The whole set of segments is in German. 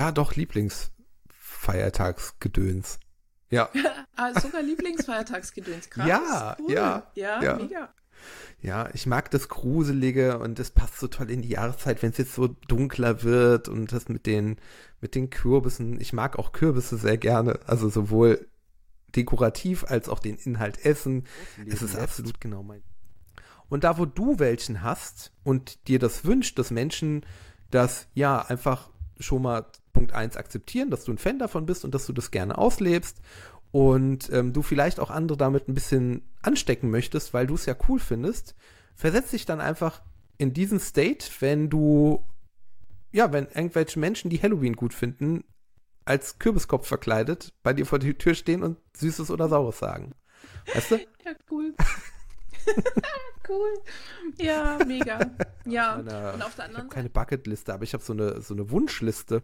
Ja, doch, Lieblingsfeiertagsgedöns. Ja. ah, sogar Lieblingsfeiertagsgedöns, krass. Ja, cool. ja, ja. Ja, mega. Ja, ich mag das Gruselige und das passt so toll in die Jahreszeit, wenn es jetzt so dunkler wird und das mit den, mit den Kürbissen. Ich mag auch Kürbisse sehr gerne. Also sowohl dekorativ als auch den Inhalt essen. Es ist absolut genau mein. Und da, wo du welchen hast und dir das wünscht, dass Menschen das ja einfach schon mal Punkt 1 akzeptieren, dass du ein Fan davon bist und dass du das gerne auslebst und ähm, du vielleicht auch andere damit ein bisschen anstecken möchtest, weil du es ja cool findest, versetz dich dann einfach in diesen State, wenn du, ja, wenn irgendwelche Menschen, die Halloween gut finden, als Kürbiskopf verkleidet bei dir vor der Tür stehen und Süßes oder Saures sagen. Weißt du? Ja, cool. cool. Ja, mega. Ja. Meine, und auf der anderen ich keine Bucketliste, aber ich habe so eine, so eine Wunschliste,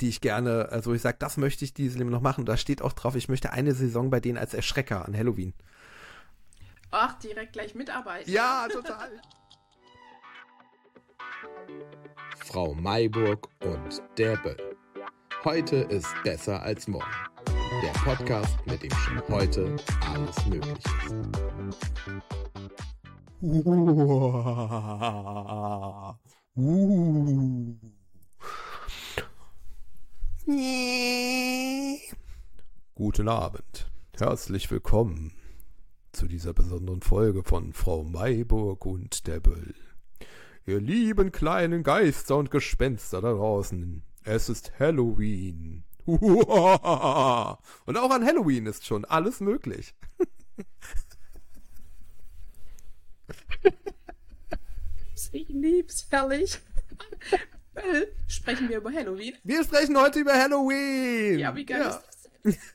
die ich gerne, also ich sage, das möchte ich dieses Leben noch machen. Da steht auch drauf, ich möchte eine Saison bei denen als Erschrecker an Halloween. Ach, direkt gleich mitarbeiten. Ja, total. Frau Mayburg und der Böll. Heute ist besser als morgen. Der Podcast, mit dem schon heute alles möglich ist. Uh. Guten Abend. Herzlich willkommen zu dieser besonderen Folge von Frau Mayburg und der Böll. Ihr lieben kleinen Geister und Gespenster da draußen, es ist Halloween. Und auch an Halloween ist schon alles möglich. Ich lieb's, herrlich. Sprechen wir über Halloween? Wir sprechen heute über Halloween. Ja, wie geil ja. ist das denn?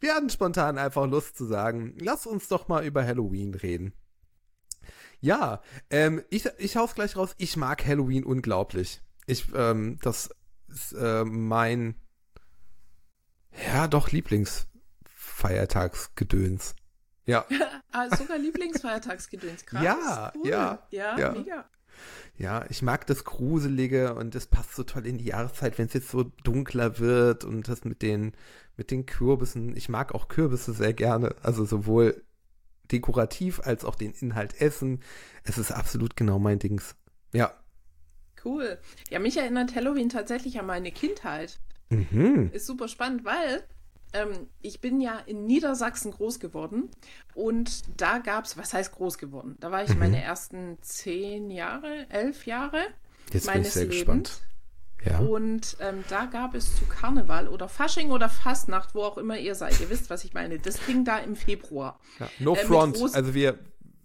Wir hatten spontan einfach Lust zu sagen, lass uns doch mal über Halloween reden. Ja, ähm, ich, ich hau's gleich raus, ich mag Halloween unglaublich. Ich, ähm, das ist äh, mein, ja, doch Lieblingsfeiertagsgedöns. Ja. ah, sogar Lieblingsfeiertagsgedöns, krass. Ja, cool. ja, ja. Ja, mega. Ja, ich mag das Gruselige und das passt so toll in die Jahreszeit, wenn es jetzt so dunkler wird und das mit den, mit den Kürbissen. Ich mag auch Kürbisse sehr gerne. Also sowohl dekorativ als auch den Inhalt essen. Es ist absolut genau mein Dings. Ja. Cool. Ja, mich erinnert Halloween tatsächlich an meine Kindheit. Mhm. Ist super spannend, weil ähm, ich bin ja in Niedersachsen groß geworden und da gab es, was heißt groß geworden? Da war ich mhm. meine ersten zehn Jahre, elf Jahre Jetzt meines bin ich sehr Lebens. Gespannt. Ja. Und ähm, da gab es zu Karneval oder Fasching oder Fastnacht, wo auch immer ihr seid. Ihr wisst, was ich meine. Das ging da im Februar. Ja. No äh, front. Also wir,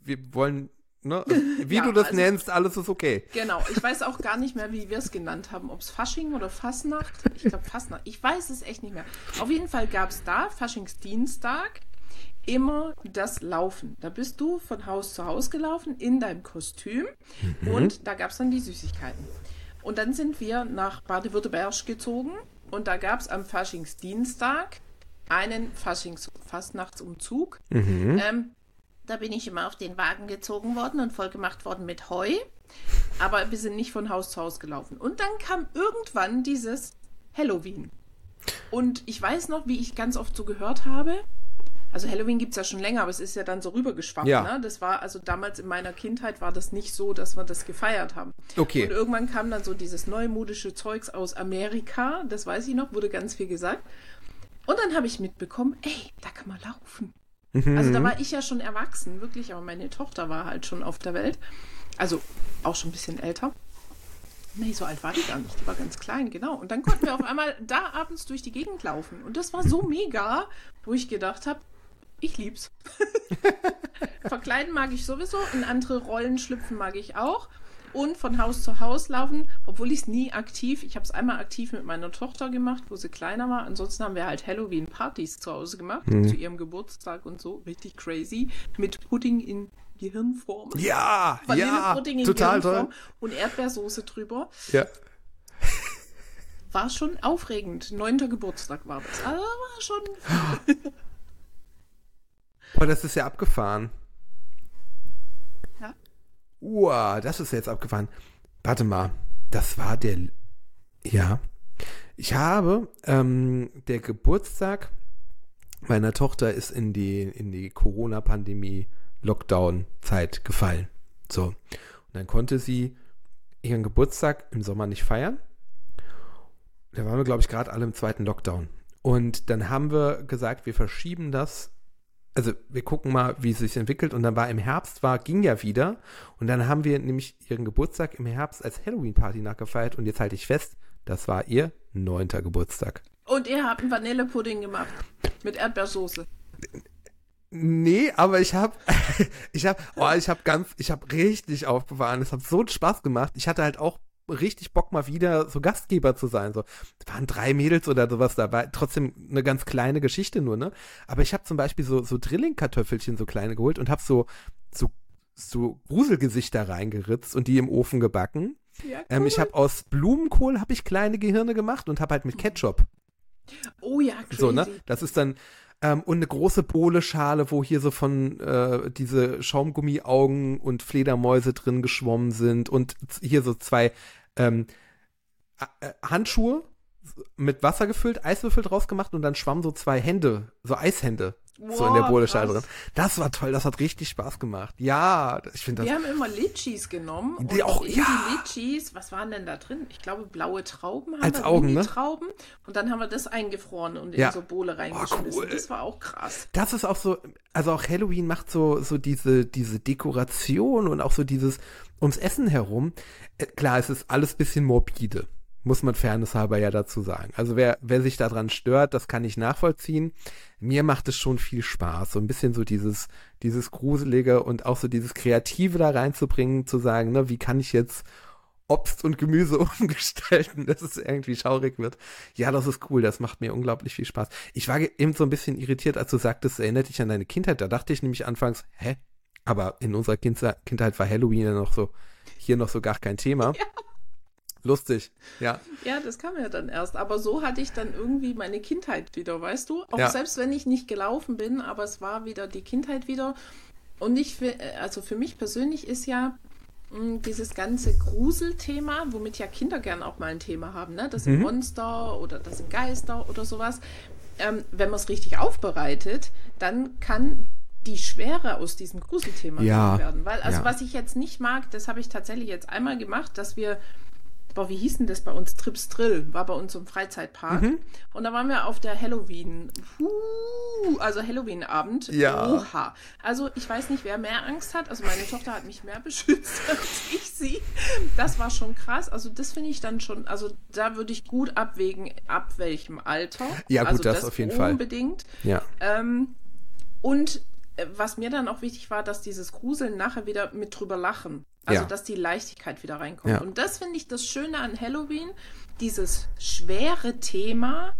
wir wollen Ne? Also, wie ja, du das also, nennst, alles ist okay. Genau, ich weiß auch gar nicht mehr, wie wir es genannt haben. Ob es Fasching oder Fasnacht. Ich glaube Fasnacht. Ich weiß es echt nicht mehr. Auf jeden Fall gab es da, Faschingsdienstag, immer das Laufen. Da bist du von Haus zu Haus gelaufen in deinem Kostüm mhm. und da gab es dann die Süßigkeiten. Und dann sind wir nach Baden-Württemberg gezogen und da gab es am Faschingsdienstag einen Faschings Fastnachtsumzug. Mhm. Ähm, da bin ich immer auf den Wagen gezogen worden und vollgemacht worden mit Heu. Aber wir sind nicht von Haus zu Haus gelaufen. Und dann kam irgendwann dieses Halloween. Und ich weiß noch, wie ich ganz oft so gehört habe. Also Halloween gibt es ja schon länger, aber es ist ja dann so rübergeschwappt. Ja. Ne? Das war, also damals in meiner Kindheit war das nicht so, dass wir das gefeiert haben. Okay. Und irgendwann kam dann so dieses neumodische Zeugs aus Amerika, das weiß ich noch, wurde ganz viel gesagt. Und dann habe ich mitbekommen, ey, da kann man laufen. Mhm. Also da war ich ja schon erwachsen, wirklich, aber meine Tochter war halt schon auf der Welt. Also auch schon ein bisschen älter. Nee, so alt war die gar nicht. Die war ganz klein, genau. Und dann konnten wir auf einmal da abends durch die Gegend laufen. Und das war so mega, wo ich gedacht habe, ich lieb's. Verkleiden mag ich sowieso, in andere Rollen schlüpfen mag ich auch und von Haus zu Haus laufen, obwohl ich es nie aktiv, ich habe es einmal aktiv mit meiner Tochter gemacht, wo sie kleiner war. Ansonsten haben wir halt Halloween-Partys zu Hause gemacht, mhm. zu ihrem Geburtstag und so, richtig crazy, mit Pudding in Gehirnform. Ja, ja, in total Gehirnform toll. Und Erdbeersoße drüber. Ja. War schon aufregend. Neunter Geburtstag war das. Also war schon. Boah, das ist ja abgefahren. Uah, das ist jetzt abgefahren. Warte mal, das war der Ja. Ich habe ähm, der Geburtstag meiner Tochter ist in die, in die Corona-Pandemie Lockdown-Zeit gefallen. So. Und dann konnte sie ihren Geburtstag im Sommer nicht feiern. Da waren wir, glaube ich, gerade alle im zweiten Lockdown. Und dann haben wir gesagt, wir verschieben das. Also wir gucken mal, wie es sich entwickelt. Und dann war im Herbst, war, ging ja wieder. Und dann haben wir nämlich ihren Geburtstag im Herbst als Halloween-Party nachgefeiert. Und jetzt halte ich fest, das war ihr neunter Geburtstag. Und ihr habt einen Vanillepudding gemacht. Mit Erdbeersoße. Nee, aber ich habe, ich habe, oh, ich habe ganz, ich habe richtig aufgefahren. Es hat so einen Spaß gemacht. Ich hatte halt auch richtig Bock mal wieder so Gastgeber zu sein. So, es waren drei Mädels oder sowas dabei. Trotzdem eine ganz kleine Geschichte nur, ne? Aber ich habe zum Beispiel so so Drillingkartoffelchen so kleine geholt und habe so so so Gruselgesichter reingeritzt und die im Ofen gebacken. Ja, cool. ähm, ich habe aus Blumenkohl habe ich kleine Gehirne gemacht und habe halt mit Ketchup. Oh ja, crazy. So, ne? Das ist dann ähm, und eine große Bohle-Schale, wo hier so von äh, diese Schaumgummiaugen und Fledermäuse drin geschwommen sind und hier so zwei ähm, äh, Handschuhe mit Wasser gefüllt, Eiswürfel draus gemacht und dann schwammen so zwei Hände, so Eishände Wow, so in der Bohleschale drin. Das war toll, das hat richtig Spaß gemacht. Ja, ich finde das. Wir haben immer Litchis genommen. Die auch, ja. Die Litchis, was waren denn da drin? Ich glaube, blaue Trauben haben Als wir. Augen, ne? Trauben. Und dann haben wir das eingefroren und ja. in so Bohle reingeschmissen. Oh, cool. Das war auch krass. Das ist auch so, also auch Halloween macht so, so diese, diese Dekoration und auch so dieses ums Essen herum. Äh, klar, es ist alles bisschen morbide muss man fairnesshalber ja dazu sagen. Also wer, wer sich daran stört, das kann ich nachvollziehen. Mir macht es schon viel Spaß, so ein bisschen so dieses, dieses Gruselige und auch so dieses Kreative da reinzubringen, zu sagen, ne, wie kann ich jetzt Obst und Gemüse umgestalten, dass es irgendwie schaurig wird. Ja, das ist cool, das macht mir unglaublich viel Spaß. Ich war eben so ein bisschen irritiert, als du sagtest, erinnert dich an deine Kindheit. Da dachte ich nämlich anfangs, hä? Aber in unserer Kindheit war Halloween ja noch so, hier noch so gar kein Thema. Ja. Lustig, ja. Ja, das kam ja dann erst. Aber so hatte ich dann irgendwie meine Kindheit wieder, weißt du? Auch ja. selbst wenn ich nicht gelaufen bin, aber es war wieder die Kindheit wieder. Und ich, also für mich persönlich ist ja hm, dieses ganze Gruselthema, womit ja Kinder gern auch mal ein Thema haben, ne? Das sind mhm. Monster oder das sind Geister oder sowas. Ähm, wenn man es richtig aufbereitet, dann kann die Schwere aus diesem Gruselthema ja. werden. Weil, also ja. was ich jetzt nicht mag, das habe ich tatsächlich jetzt einmal gemacht, dass wir boah, wie hieß denn das bei uns? Trips Drill war bei uns im Freizeitpark. Mhm. Und da waren wir auf der Halloween, also Halloween-Abend. Ja. Oha. Also ich weiß nicht, wer mehr Angst hat. Also meine Tochter hat mich mehr beschützt als ich sie. Das war schon krass. Also das finde ich dann schon, also da würde ich gut abwägen, ab welchem Alter. Ja, gut, also das, das auf jeden Fall. Unbedingt. Ja. Ähm, und äh, was mir dann auch wichtig war, dass dieses Gruseln nachher wieder mit drüber lachen. Also, ja. dass die Leichtigkeit wieder reinkommt. Ja. Und das finde ich das Schöne an Halloween. Dieses schwere Thema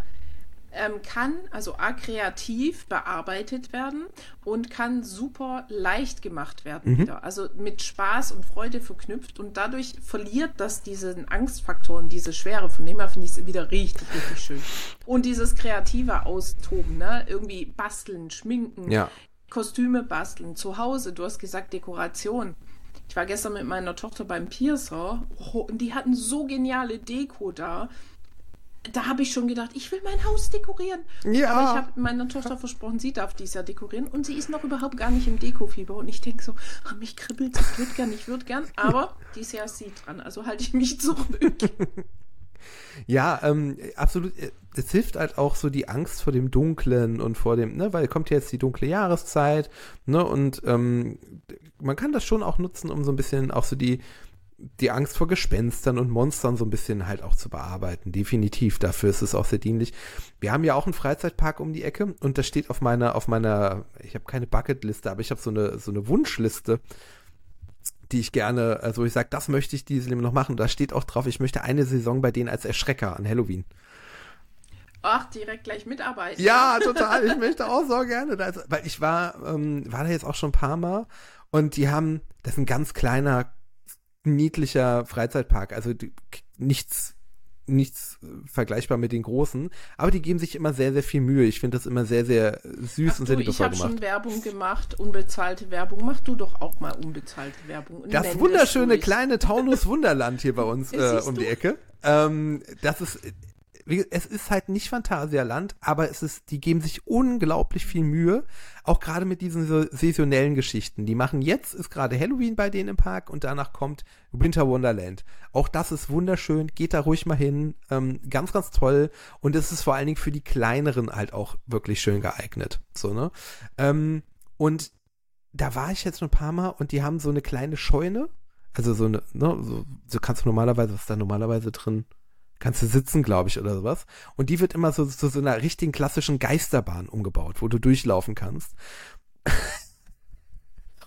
ähm, kann also kreativ bearbeitet werden und kann super leicht gemacht werden mhm. wieder. Also mit Spaß und Freude verknüpft und dadurch verliert das diesen Angstfaktoren, diese Schwere. Von dem her finde ich es wieder richtig, richtig schön. Und dieses kreative Austoben, ne? Irgendwie basteln, schminken, ja. Kostüme basteln, zu Hause. Du hast gesagt Dekoration. Ich war gestern mit meiner Tochter beim Piercer oh, und die hatten so geniale Deko da. Da habe ich schon gedacht, ich will mein Haus dekorieren. Ja. Aber ich habe meiner Tochter versprochen, sie darf dies Jahr dekorieren und sie ist noch überhaupt gar nicht im Dekofieber. Und ich denke so, ach, mich kribbelt, ich würde gern, ich würde gern. Aber dieses Jahr ist sie dran, also halte ich mich zurück. Ja, ähm, absolut. Es hilft halt auch so die Angst vor dem Dunklen und vor dem, ne, weil kommt jetzt die dunkle Jahreszeit, ne, und ähm, man kann das schon auch nutzen, um so ein bisschen auch so die, die Angst vor Gespenstern und Monstern so ein bisschen halt auch zu bearbeiten. Definitiv, dafür ist es auch sehr dienlich. Wir haben ja auch einen Freizeitpark um die Ecke und das steht auf meiner, auf meiner, ich habe keine Bucketliste, aber ich habe so eine, so eine Wunschliste die ich gerne, also ich sage, das möchte ich dieses Leben noch machen. Da steht auch drauf, ich möchte eine Saison bei denen als Erschrecker an Halloween. Ach, direkt gleich mitarbeiten. Ja, total. Ich möchte auch so gerne. Da, weil ich war, ähm, war da jetzt auch schon ein paar Mal und die haben, das ist ein ganz kleiner, niedlicher Freizeitpark. Also die, nichts nichts äh, vergleichbar mit den großen, aber die geben sich immer sehr, sehr viel Mühe. Ich finde das immer sehr, sehr süß Ach und sehr du, ich liebevoll habe gemacht. schon Werbung gemacht, unbezahlte Werbung. Mach du doch auch mal unbezahlte Werbung. und Das wunderschöne kleine Taunus Wunderland hier bei uns äh, um die? Ecke. Ähm, das ist, es ist halt nicht Phantasialand, aber es ist, die geben sich unglaublich viel Mühe, auch gerade mit diesen so saisonellen Geschichten. Die machen jetzt ist gerade Halloween bei denen im Park und danach kommt Winter Wonderland. Auch das ist wunderschön, geht da ruhig mal hin, ähm, ganz, ganz toll und es ist vor allen Dingen für die kleineren halt auch wirklich schön geeignet. So ne. Ähm, und da war ich jetzt ein paar Mal und die haben so eine kleine Scheune. Also so eine, ne, so, so kannst du normalerweise, was ist da normalerweise drin? Kannst du sitzen, glaube ich, oder sowas. Und die wird immer so zu so, einer richtigen klassischen Geisterbahn umgebaut, wo du durchlaufen kannst.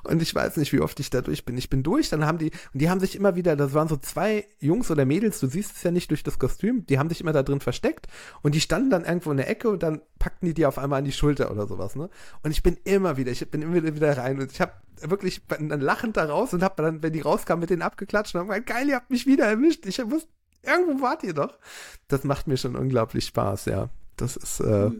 Und ich weiß nicht, wie oft ich da durch bin. Ich bin durch, dann haben die, und die haben sich immer wieder, das waren so zwei Jungs oder Mädels, du siehst es ja nicht durch das Kostüm, die haben sich immer da drin versteckt und die standen dann irgendwo in der Ecke und dann packten die dir auf einmal an die Schulter oder sowas, ne? Und ich bin immer wieder, ich bin immer wieder rein und ich habe wirklich dann lachend da raus und habe dann, wenn die rauskamen, mit denen abgeklatscht und hab gesagt, geil, ihr habt mich wieder erwischt. Ich wusste, irgendwo wart ihr doch. Das macht mir schon unglaublich Spaß, ja. Das ist, äh,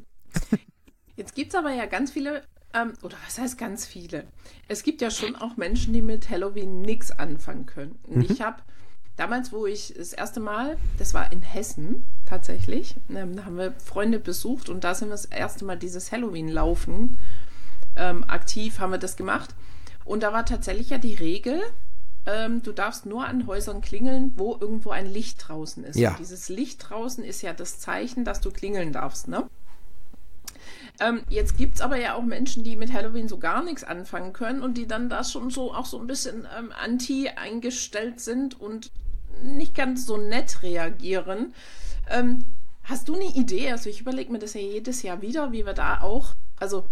Jetzt gibt es aber ja ganz viele, ähm, oder was heißt ganz viele? Es gibt ja schon auch Menschen, die mit Halloween nichts anfangen können. Mhm. ich habe damals, wo ich das erste Mal, das war in Hessen tatsächlich, ähm, da haben wir Freunde besucht und da sind wir das erste Mal dieses Halloween-Laufen ähm, aktiv, haben wir das gemacht. Und da war tatsächlich ja die Regel, ähm, du darfst nur an Häusern klingeln, wo irgendwo ein Licht draußen ist. Ja. Und dieses Licht draußen ist ja das Zeichen, dass du klingeln darfst, ne? Ähm, jetzt gibt es aber ja auch Menschen, die mit Halloween so gar nichts anfangen können und die dann da schon so auch so ein bisschen ähm, anti eingestellt sind und nicht ganz so nett reagieren. Ähm, hast du eine Idee? Also ich überlege mir das ja jedes Jahr wieder, wie wir da auch, also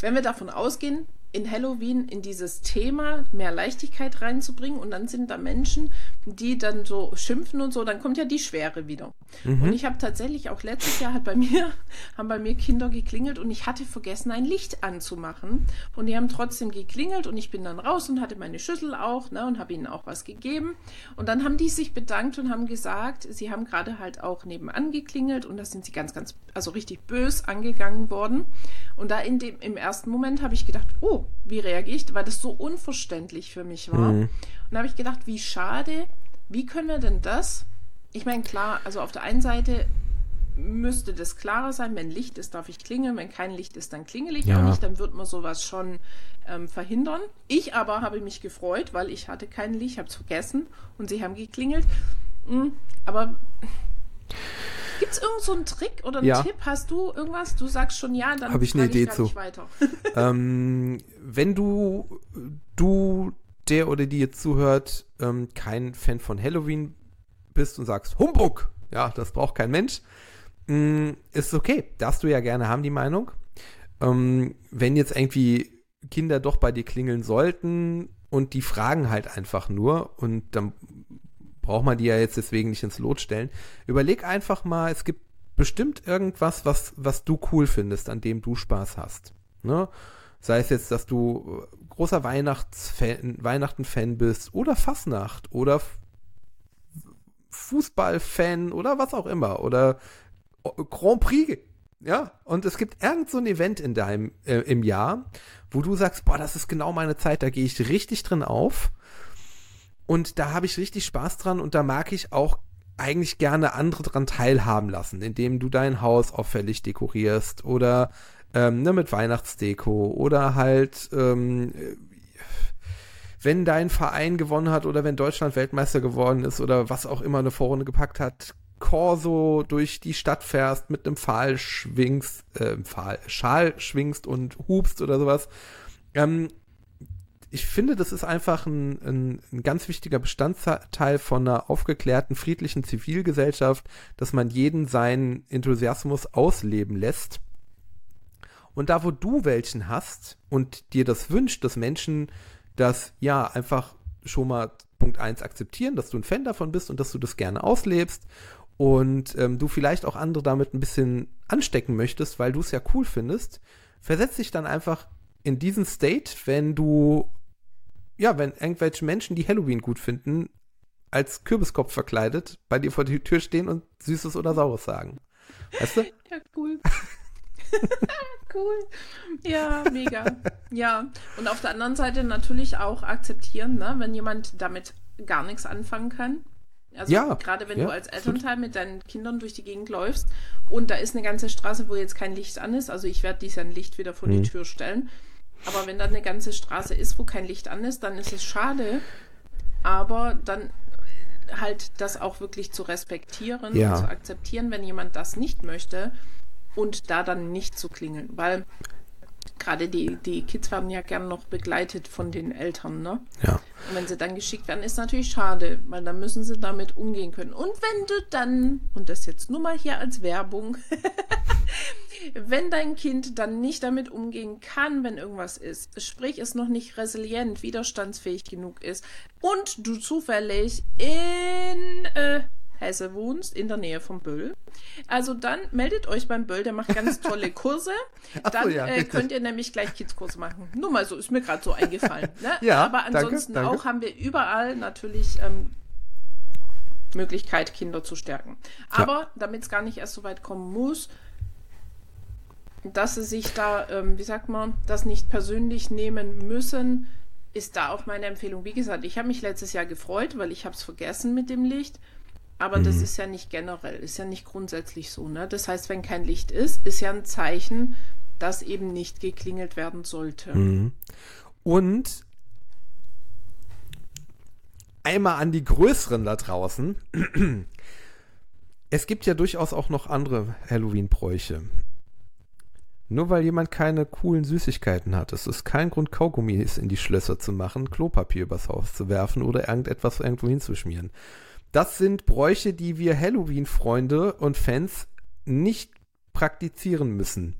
wenn wir davon ausgehen, in Halloween in dieses Thema mehr Leichtigkeit reinzubringen und dann sind da Menschen, die dann so schimpfen und so, dann kommt ja die Schwere wieder. Und ich habe tatsächlich auch letztes Jahr hat bei mir haben bei mir Kinder geklingelt und ich hatte vergessen ein Licht anzumachen. Und die haben trotzdem geklingelt und ich bin dann raus und hatte meine Schüssel auch, ne, und habe ihnen auch was gegeben. Und dann haben die sich bedankt und haben gesagt, sie haben gerade halt auch nebenan geklingelt und da sind sie ganz ganz also richtig bös angegangen worden. Und da in dem im ersten Moment habe ich gedacht, oh, wie reagiere ich, weil das so unverständlich für mich war. Mhm. Und da habe ich gedacht, wie schade, wie können wir denn das? Ich meine, klar, also auf der einen Seite müsste das klarer sein, wenn Licht ist, darf ich klingeln, wenn kein Licht ist, dann klingel ich Ja. auch nicht, dann wird man sowas schon ähm, verhindern. Ich aber habe mich gefreut, weil ich hatte kein Licht, habe es vergessen und sie haben geklingelt. Mm, aber gibt es irgend so einen Trick oder einen Ja. Tipp? Hast du irgendwas? Du sagst schon ja, dann Hab ich eine Idee gar zu. ähm, wenn du, du, der oder die jetzt zuhört, ähm, kein Fan von Halloween bist und sagst, Humbug, ja, das braucht kein Mensch, mh, ist okay. Darfst du ja gerne haben, die Meinung. Ähm, wenn jetzt irgendwie Kinder doch bei dir klingeln sollten und die fragen halt einfach nur und dann braucht man die ja jetzt deswegen nicht ins Lot stellen. Überleg einfach mal, es gibt bestimmt irgendwas, was, was du cool findest, an dem du Spaß hast. Ne? Sei es jetzt, dass du äh, großer Weihnachten-Fan bist oder Fasnacht oder Fußballfan oder was auch immer oder O- Grand Prix. Ja, und es gibt irgend so ein Event in deinem, äh, im Jahr, wo du sagst, boah, das ist genau meine Zeit, da gehe ich richtig drin auf. Und da habe ich richtig Spaß dran und da mag ich auch eigentlich gerne andere dran teilhaben lassen, indem du dein Haus auffällig dekorierst oder ähm, ne, mit Weihnachtsdeko oder halt, ähm, äh, wenn dein Verein gewonnen hat oder wenn Deutschland Weltmeister geworden ist oder was auch immer eine Vorrunde gepackt hat, Corso durch die Stadt fährst, mit einem Pfahl schwingst, äh, Pfahl, Schal schwingst und hupst oder sowas. Ähm, ich finde, das ist einfach ein, ein, ein ganz wichtiger Bestandteil von einer aufgeklärten, friedlichen Zivilgesellschaft, dass man jeden seinen Enthusiasmus ausleben lässt. Und da, wo du welchen hast und dir das wünscht, dass Menschen das ja einfach schon mal Punkt eins akzeptieren, dass du ein Fan davon bist und dass du das gerne auslebst und ähm, du vielleicht auch andere damit ein bisschen anstecken möchtest, weil du es ja cool findest, versetz dich dann einfach in diesen State, wenn du ja, wenn irgendwelche Menschen, die Halloween gut finden, als Kürbiskopf verkleidet bei dir vor die Tür stehen und Süßes oder Saures sagen. Weißt du? Ja, cool. cool. Ja, mega. Ja. Und auf der anderen Seite natürlich auch akzeptieren, ne, wenn jemand damit gar nichts anfangen kann. Also Ja, gerade wenn ja, du als Elternteil mit deinen Kindern durch die Gegend läufst und da ist eine ganze Straße, wo jetzt kein Licht an ist, also ich werde dies ein Licht wieder vor Mhm. die Tür stellen. Aber wenn da eine ganze Straße ist, wo kein Licht an ist, dann ist es schade. Aber dann halt das auch wirklich zu respektieren Ja. und zu akzeptieren, wenn jemand das nicht möchte und da dann nicht zu klingeln. Weil gerade die, die Kids werden ja gern noch begleitet von den Eltern, ne? Ja. Und wenn sie dann geschickt werden, ist natürlich schade, weil dann müssen sie damit umgehen können. Und wenn du dann, und das jetzt nur mal hier als Werbung, wenn dein Kind dann nicht damit umgehen kann, wenn irgendwas ist, sprich es noch nicht resilient, widerstandsfähig genug ist und du zufällig in äh, Hesse wohnst, in der Nähe vom Böll, also dann meldet euch beim Böll, der macht ganz tolle Kurse. Ach Dann ja, äh, könnt ihr nämlich gleich Kidskurse machen. Nur mal so, ist mir gerade so eingefallen. Ne? Ja, Aber danke, ansonsten danke. auch haben wir überall natürlich ähm, Möglichkeit, Kinder zu stärken. Aber damit es gar nicht erst so weit kommen muss, dass sie sich da, ähm, wie sagt man, das nicht persönlich nehmen müssen, ist da auch meine Empfehlung. Wie gesagt, ich habe mich letztes Jahr gefreut, weil ich habe es vergessen mit dem Licht. Aber das Mhm. ist ja nicht generell, ist ja nicht grundsätzlich so. Ne? Das heißt, wenn kein Licht ist, ist ja ein Zeichen, dass eben nicht geklingelt werden sollte. Mhm. Und einmal an die Größeren da draußen. Es gibt ja durchaus auch noch andere Halloween-Bräuche. Nur weil jemand keine coolen Süßigkeiten hat, es ist kein Grund, Kaugummis in die Schlösser zu machen, Klopapier übers Haus zu werfen oder irgendetwas irgendwo hinzuschmieren. Das sind Bräuche, die wir Halloween-Freunde und Fans nicht praktizieren müssen.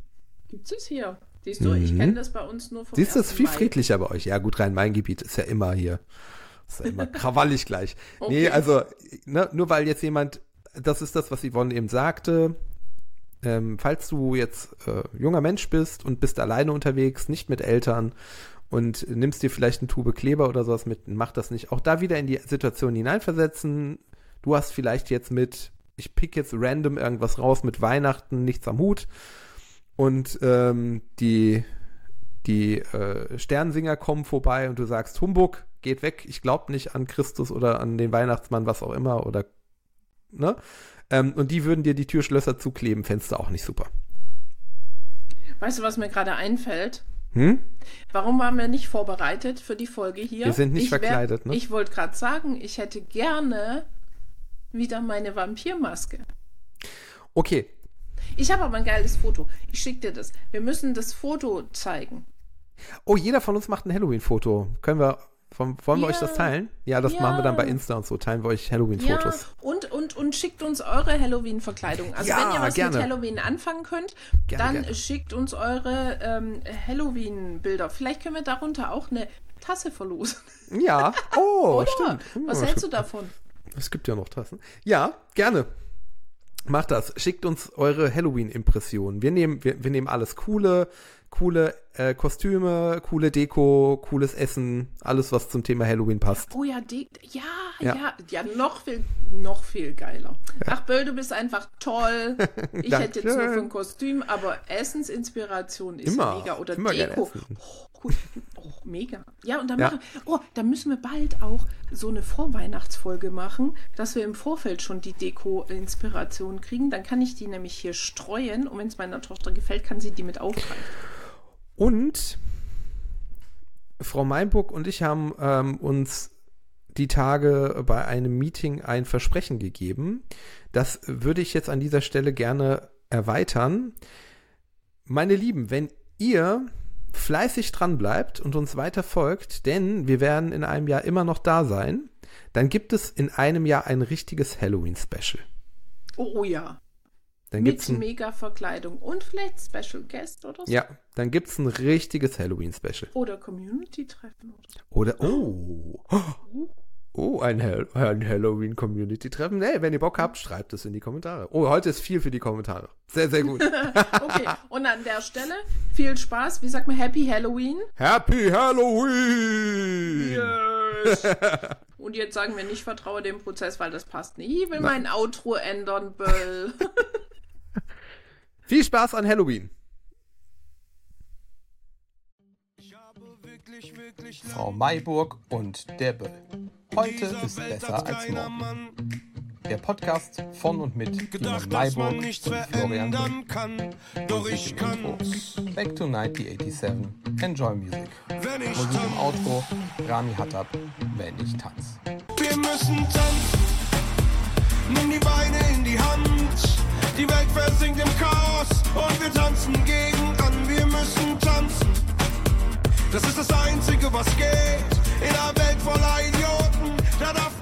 Gibt es hier? Siehst du, ich Mhm. kenne das bei uns nur vom Siehst du, es ist 1. viel Mai. friedlicher bei euch. Ja, gut, Rhein-Main-Gebiet ist ja immer hier. Ist ja immer krawallig gleich. Okay. Nee, also, ne, nur weil jetzt jemand, das ist das, was Yvonne eben sagte, ähm, falls du jetzt äh, junger Mensch bist und bist alleine unterwegs, nicht mit Eltern und nimmst dir vielleicht eine Tube Kleber oder sowas mit, mach das nicht. Auch da wieder in die Situation hineinversetzen. Du hast vielleicht jetzt mit, ich pick jetzt random irgendwas raus mit Weihnachten, nichts am Hut. Und ähm, die, die äh, Sternsinger kommen vorbei und du sagst, Humbug, geht weg, ich glaube nicht an Christus oder an den Weihnachtsmann, was auch immer, oder ne? Ähm, und die würden dir die Türschlösser zukleben, du auch nicht super. Weißt du, was mir gerade einfällt? Hm? Warum waren wir nicht vorbereitet für die Folge hier? Wir sind nicht ich wär- verkleidet, ne? Ich wollte gerade sagen, ich hätte gerne wieder meine Vampirmaske. Okay, Ich habe aber ein geiles Foto. Ich schicke dir das. Wir müssen das Foto zeigen. Oh, jeder von uns macht ein Halloween-Foto. Können wir, wollen wollen wir Ja. euch das teilen? Ja, das Ja. machen wir dann bei Insta und so. Teilen wir euch Halloween-Fotos. Ja, und, und, schickt uns eure Halloween-Verkleidung. Also Ja, wenn ihr was gerne. mit Halloween anfangen könnt, Gerne, dann gerne. schickt uns eure ähm, Halloween-Bilder. Vielleicht können wir darunter auch eine Tasse verlosen. Ja. Oh, stimmt. Hm, Was hältst du davon? Es gibt ja noch Tassen. Ja, gerne. Macht das. Schickt uns eure Halloween-Impressionen. Wir nehmen, wir, wir nehmen alles coole, coole äh, Kostüme, coole Deko, cooles Essen, alles, was zum Thema Halloween passt. Oh ja, die, ja, Ja. ja, ja, noch viel, noch viel geiler. Ach, Böll, du bist einfach toll. Ich hätte jetzt nur von Kostüm, aber Essensinspiration ist Immer, mega. Oder immer Deko. Oh, cool. oh, mega. Ja, und dann Ja. machen, oh, da müssen wir bald auch so eine Vorweihnachtsfolge machen, dass wir im Vorfeld schon die Deko-Inspiration kriegen. Dann kann ich die nämlich hier streuen und wenn es meiner Tochter gefällt, kann sie die mit aufgreifen. Und Frau Meinburg und ich haben ähm, uns die Tage bei einem Meeting ein Versprechen gegeben. Das würde ich jetzt an dieser Stelle gerne erweitern. Meine Lieben, wenn ihr fleißig dran bleibt und uns weiter folgt, denn wir werden in einem Jahr immer noch da sein, dann gibt es in einem Jahr ein richtiges Halloween-Special. Oh, oh ja. Dann gibt's Mit ein, Mega-Verkleidung und vielleicht Special Guest oder so. ja, dann gibt's ein richtiges Halloween-Special. Oder Community-Treffen oder oh, oh, ein, Hall ein Halloween-Community-Treffen. Nee, wenn ihr Bock habt, schreibt es in die Kommentare. Oh, heute ist viel für die Kommentare. Sehr, sehr gut. Okay, und an der Stelle viel Spaß. Wie sagt man Happy Halloween? Happy Halloween! Yes. Und jetzt sagen wir nicht, vertraue dem Prozess, weil das passt nicht. Ich will mein Outro ändern, Böll. Viel Spaß an Halloween. Frau Mayburg und der Böll. Heute ist besser als morgen. Der Podcast von und mit Gedacht, Mayburg und Florian Böll. Kann, doch ich kann. Back to 1987. Enjoy Music. Wenn ich Musik im Outro. Rami Hattab. Wenn ich tanz. Wir müssen tanzen. Nimm die Beine in die Hand. Die Welt versinkt im Chaos und wir tanzen gegen an. Wir müssen tanzen. Das ist das Einzige, was geht. In einer Welt voller Idioten, da darf